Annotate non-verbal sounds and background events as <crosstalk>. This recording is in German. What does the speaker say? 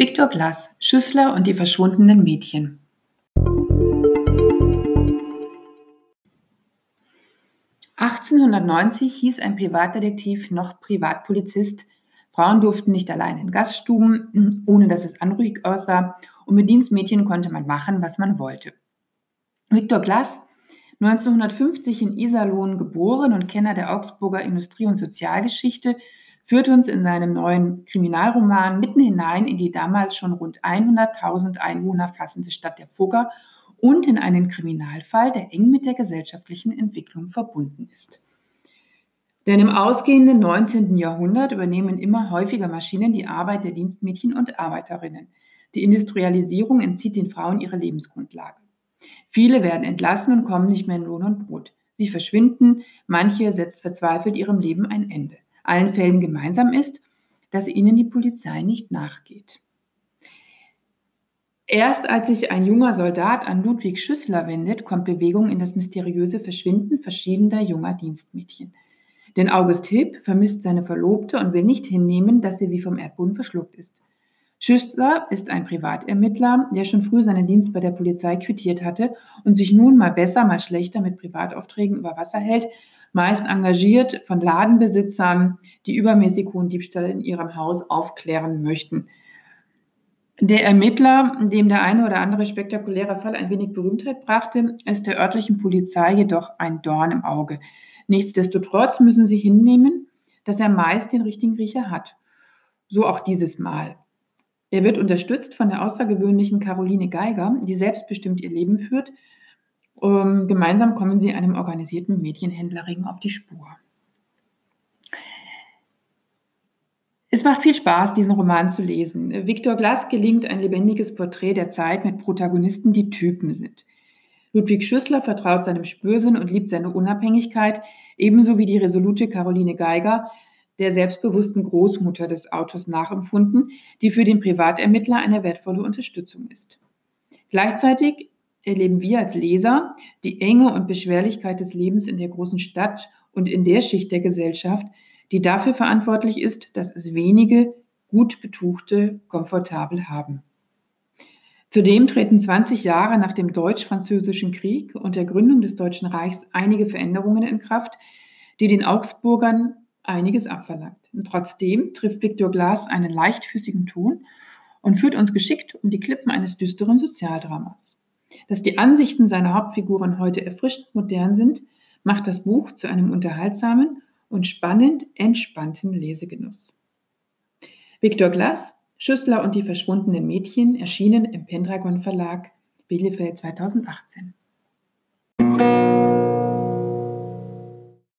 Viktor Glass, Schüssler und die verschwundenen Mädchen. (1890) hieß ein Privatdetektiv noch Privatpolizist. Frauen durften nicht allein in Gaststuben, <clears throat> ohne dass es anrüchig aussah, und mit Dienstmädchen konnte man machen, was man wollte. Viktor Glass, 1950 in Iserlohn geboren und Kenner der Augsburger Industrie- und Sozialgeschichte, führt uns in seinem neuen Kriminalroman mitten hinein in die damals schon rund 100.000 Einwohner fassende Stadt der Fugger und in einen Kriminalfall, der eng mit der gesellschaftlichen Entwicklung verbunden ist. Denn im ausgehenden 19. Jahrhundert übernehmen immer häufiger Maschinen die Arbeit der Dienstmädchen und Arbeiterinnen. Die Industrialisierung entzieht den Frauen ihre Lebensgrundlage. Viele werden entlassen und kommen nicht mehr in Lohn und Brot. Sie verschwinden, manche setzt verzweifelt ihrem Leben ein Ende allen Fällen gemeinsam ist, dass ihnen die Polizei nicht nachgeht. Erst als sich ein junger Soldat an Ludwig Schüssler wendet, kommt Bewegung in das mysteriöse Verschwinden verschiedener junger Dienstmädchen. Denn August Hipp vermisst seine Verlobte und will nicht hinnehmen, dass sie wie vom Erdboden verschluckt ist. Schüssler ist ein Privatermittler, der schon früh seinen Dienst bei der Polizei quittiert hatte und sich nun mal besser, mal schlechter mit Privataufträgen über Wasser hält, meist engagiert von Ladenbesitzern, die übermäßig hohen Diebstahl in ihrem Haus aufklären möchten. Der Ermittler, dem der eine oder andere spektakuläre Fall ein wenig Berühmtheit brachte, ist der örtlichen Polizei jedoch ein Dorn im Auge. Nichtsdestotrotz müssen sie hinnehmen, dass er meist den richtigen Riecher hat. So auch dieses Mal. Er wird unterstützt von der außergewöhnlichen Caroline Geiger, die selbstbestimmt ihr Leben führt ähm, gemeinsam kommen sie einem organisierten Mädchenhändlerring auf die Spur. Es macht viel Spaß, diesen Roman zu lesen. Viktor Glass gelingt ein lebendiges Porträt der Zeit mit Protagonisten, die Typen sind. Ludwig Schüssler vertraut seinem Spürsinn und liebt seine Unabhängigkeit, ebenso wie die resolute Caroline Geiger, der selbstbewussten Großmutter des Autors nachempfunden, die für den Privatermittler eine wertvolle Unterstützung ist. Gleichzeitig erleben wir als Leser die Enge und Beschwerlichkeit des Lebens in der großen Stadt und in der Schicht der Gesellschaft, die dafür verantwortlich ist, dass es wenige gut Betuchte komfortabel haben. Zudem treten 20 Jahre nach dem Deutsch-Französischen Krieg und der Gründung des Deutschen Reichs einige Veränderungen in Kraft, die den Augsburgern einiges abverlangt. Und trotzdem trifft Viktor Glas einen leichtfüßigen Ton und führt uns geschickt um die Klippen eines düsteren Sozialdramas. Dass die Ansichten seiner Hauptfiguren heute erfrischt modern sind, macht das Buch zu einem unterhaltsamen und spannend entspannten Lesegenuss. Viktor Glass, Schüssler und die verschwundenen Mädchen erschienen im Pendragon Verlag Bielefeld 2018.